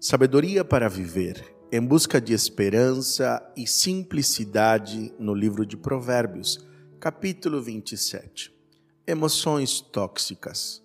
Sabedoria para viver, em busca de esperança e simplicidade no livro de Provérbios, capítulo 27. Emoções tóxicas.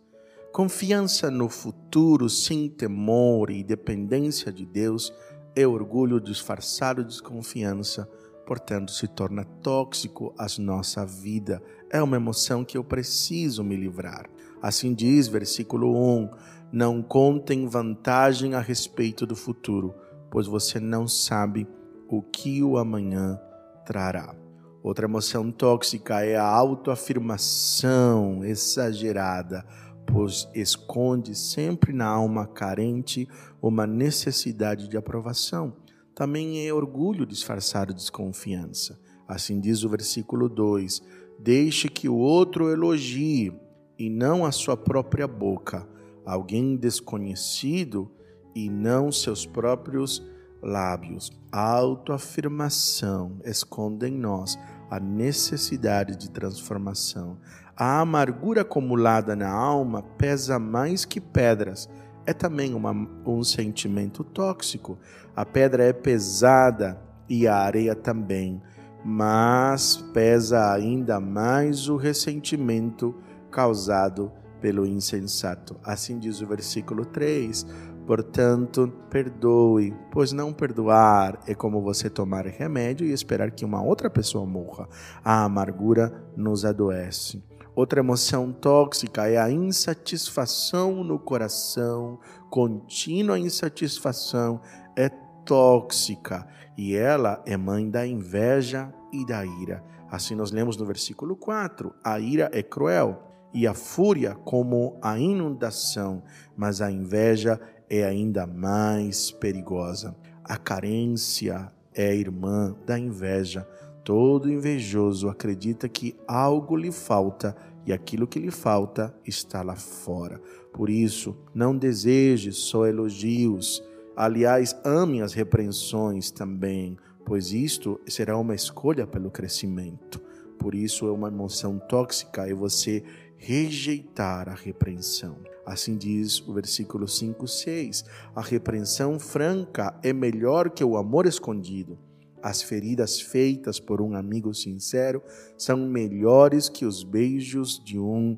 Confiança no futuro sem temor e dependência de Deus é orgulho disfarçado de desconfiança, portanto se torna tóxico a nossa vida. É uma emoção que eu preciso me livrar. Assim diz versículo 1: Não contem vantagem a respeito do futuro, pois você não sabe o que o amanhã trará. Outra emoção tóxica é a autoafirmação exagerada, pois esconde sempre na alma carente uma necessidade de aprovação. Também é orgulho disfarçado de desconfiança. Assim diz o versículo 2: Deixe que o outro elogie e não a sua própria boca, alguém desconhecido e não seus próprios lábios. A autoafirmação esconde em nós a necessidade de transformação. A amargura acumulada na alma pesa mais que pedras. É também uma, um sentimento tóxico. A pedra é pesada e a areia também, mas pesa ainda mais o ressentimento causado pelo insensato. Assim diz o versículo 3. Portanto, perdoe, pois não perdoar é como você tomar remédio e esperar que uma outra pessoa morra. A amargura nos adoece. Outra emoção tóxica é a insatisfação no coração, contínua insatisfação é tóxica e ela é mãe da inveja e da ira. Assim nós lemos no versículo 4: a ira é cruel e a fúria como a inundação, mas a inveja é ainda mais perigosa. A carência é irmã da inveja. Todo invejoso acredita que algo lhe falta e aquilo que lhe falta está lá fora. Por isso, não deseje só elogios. Aliás, ame as repreensões também, pois isto será uma escolha pelo crescimento. Por isso, é uma emoção tóxica e você rejeitar a repreensão. Assim diz o versículo 5, 6. A repreensão franca é melhor que o amor escondido. As feridas feitas por um amigo sincero são melhores que os beijos de um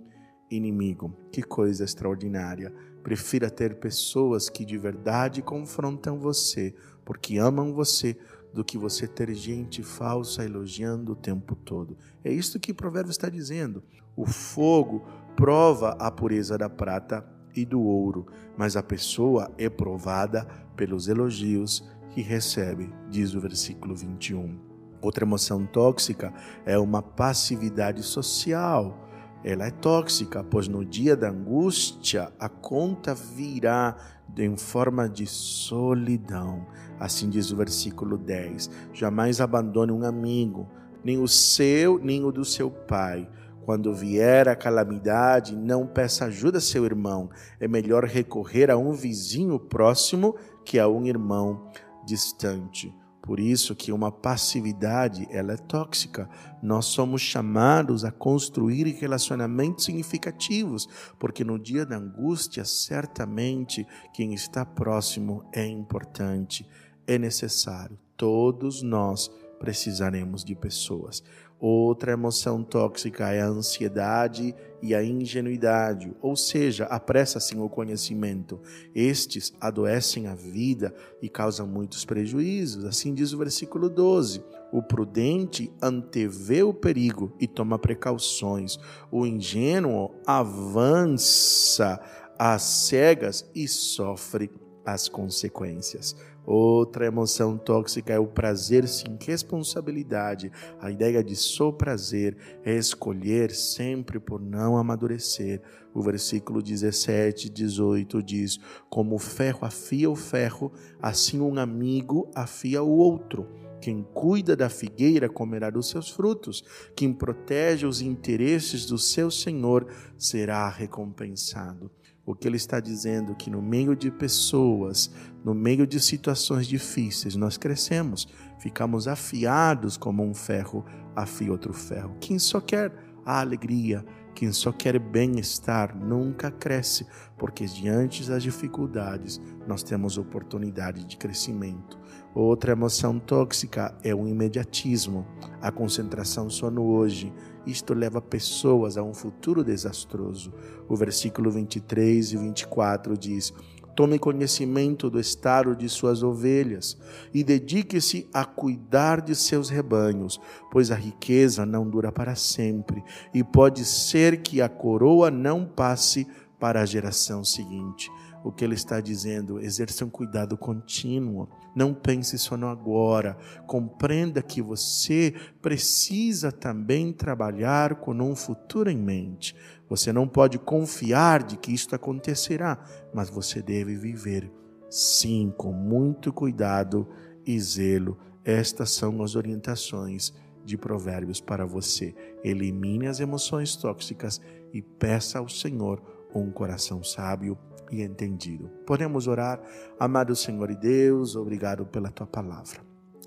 inimigo. Que coisa extraordinária! Prefira ter pessoas que de verdade confrontam você, porque amam você, do que você ter gente falsa elogiando o tempo todo. É isso que o provérbio está dizendo. O fogo prova a pureza da prata e do ouro, mas a pessoa é provada pelos elogios que recebe, diz o versículo 21. Outra emoção tóxica é uma passividade social. Ela é tóxica, pois no dia da angústia a conta virá em forma de solidão. Assim diz o versículo 10. Jamais abandone um amigo, nem o seu, nem o do seu pai. Quando vier a calamidade, não peça ajuda a seu irmão. É melhor recorrer a um vizinho próximo que a um irmão distante. Por isso que uma passividade, ela é tóxica. Nós somos chamados a construir relacionamentos significativos, porque no dia da angústia, certamente quem está próximo é importante, é necessário. Todos nós precisaremos de pessoas. Outra emoção tóxica é a ansiedade e a ingenuidade, ou seja, apressa-se o conhecimento. Estes adoecem a vida e causam muitos prejuízos. Assim diz o versículo 12. O prudente antevê o perigo e toma precauções. O ingênuo avança às cegas e sofre as consequências. Outra emoção tóxica é o prazer sem responsabilidade. A ideia de só prazer é escolher sempre por não amadurecer. O versículo 17, 18 diz: Como o ferro afia o ferro, assim um amigo afia o outro. Quem cuida da figueira comerá dos seus frutos. Quem protege os interesses do seu senhor será recompensado. O que ele está dizendo é que no meio de pessoas, no meio de situações difíceis, nós crescemos, ficamos afiados como um ferro afia outro ferro. Quem só quer a alegria, Quem só quer bem-estar nunca cresce, porque diante das dificuldades nós temos oportunidade de crescimento. Outra emoção tóxica é o imediatismo, a concentração só no hoje. Isto leva pessoas a um futuro desastroso. O versículo 23 e 24 diz: Tome conhecimento do estado de suas ovelhas e dedique-se a cuidar de seus rebanhos, pois a riqueza não dura para sempre e pode ser que a coroa não passe para a geração seguinte. O que ele está dizendo, exerça um cuidado contínuo. Não pense só no agora. Compreenda que você precisa também trabalhar com um futuro em mente. Você não pode confiar de que isto acontecerá, mas você deve viver, sim, com muito cuidado e zelo. Estas são as orientações de Provérbios para você. Elimine as emoções tóxicas e peça ao Senhor um coração sábio e entendido. Podemos orar, amado Senhor e Deus, obrigado pela tua palavra.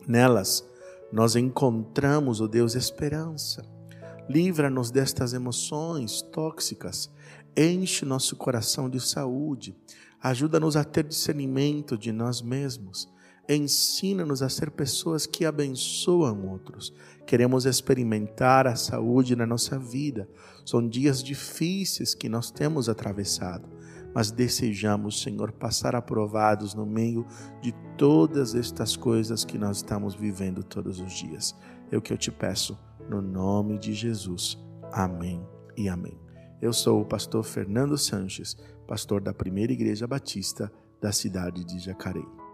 Nelas nós encontramos, o oh Deus, esperança Livra-nos destas emoções tóxicas. Enche nosso coração de saúde. Ajuda-nos a ter discernimento de nós mesmos. Ensina-nos a ser pessoas que abençoam outros. Queremos experimentar a saúde na nossa vida. São dias difíceis que nós temos atravessado, mas desejamos, Senhor, passar aprovados no meio de todas estas coisas que nós estamos vivendo todos os dias. É o que eu te peço no nome de Jesus. Amém e amém. Eu sou o pastor Fernando Sanches, pastor da Primeira Igreja Batista da cidade de Jacareí.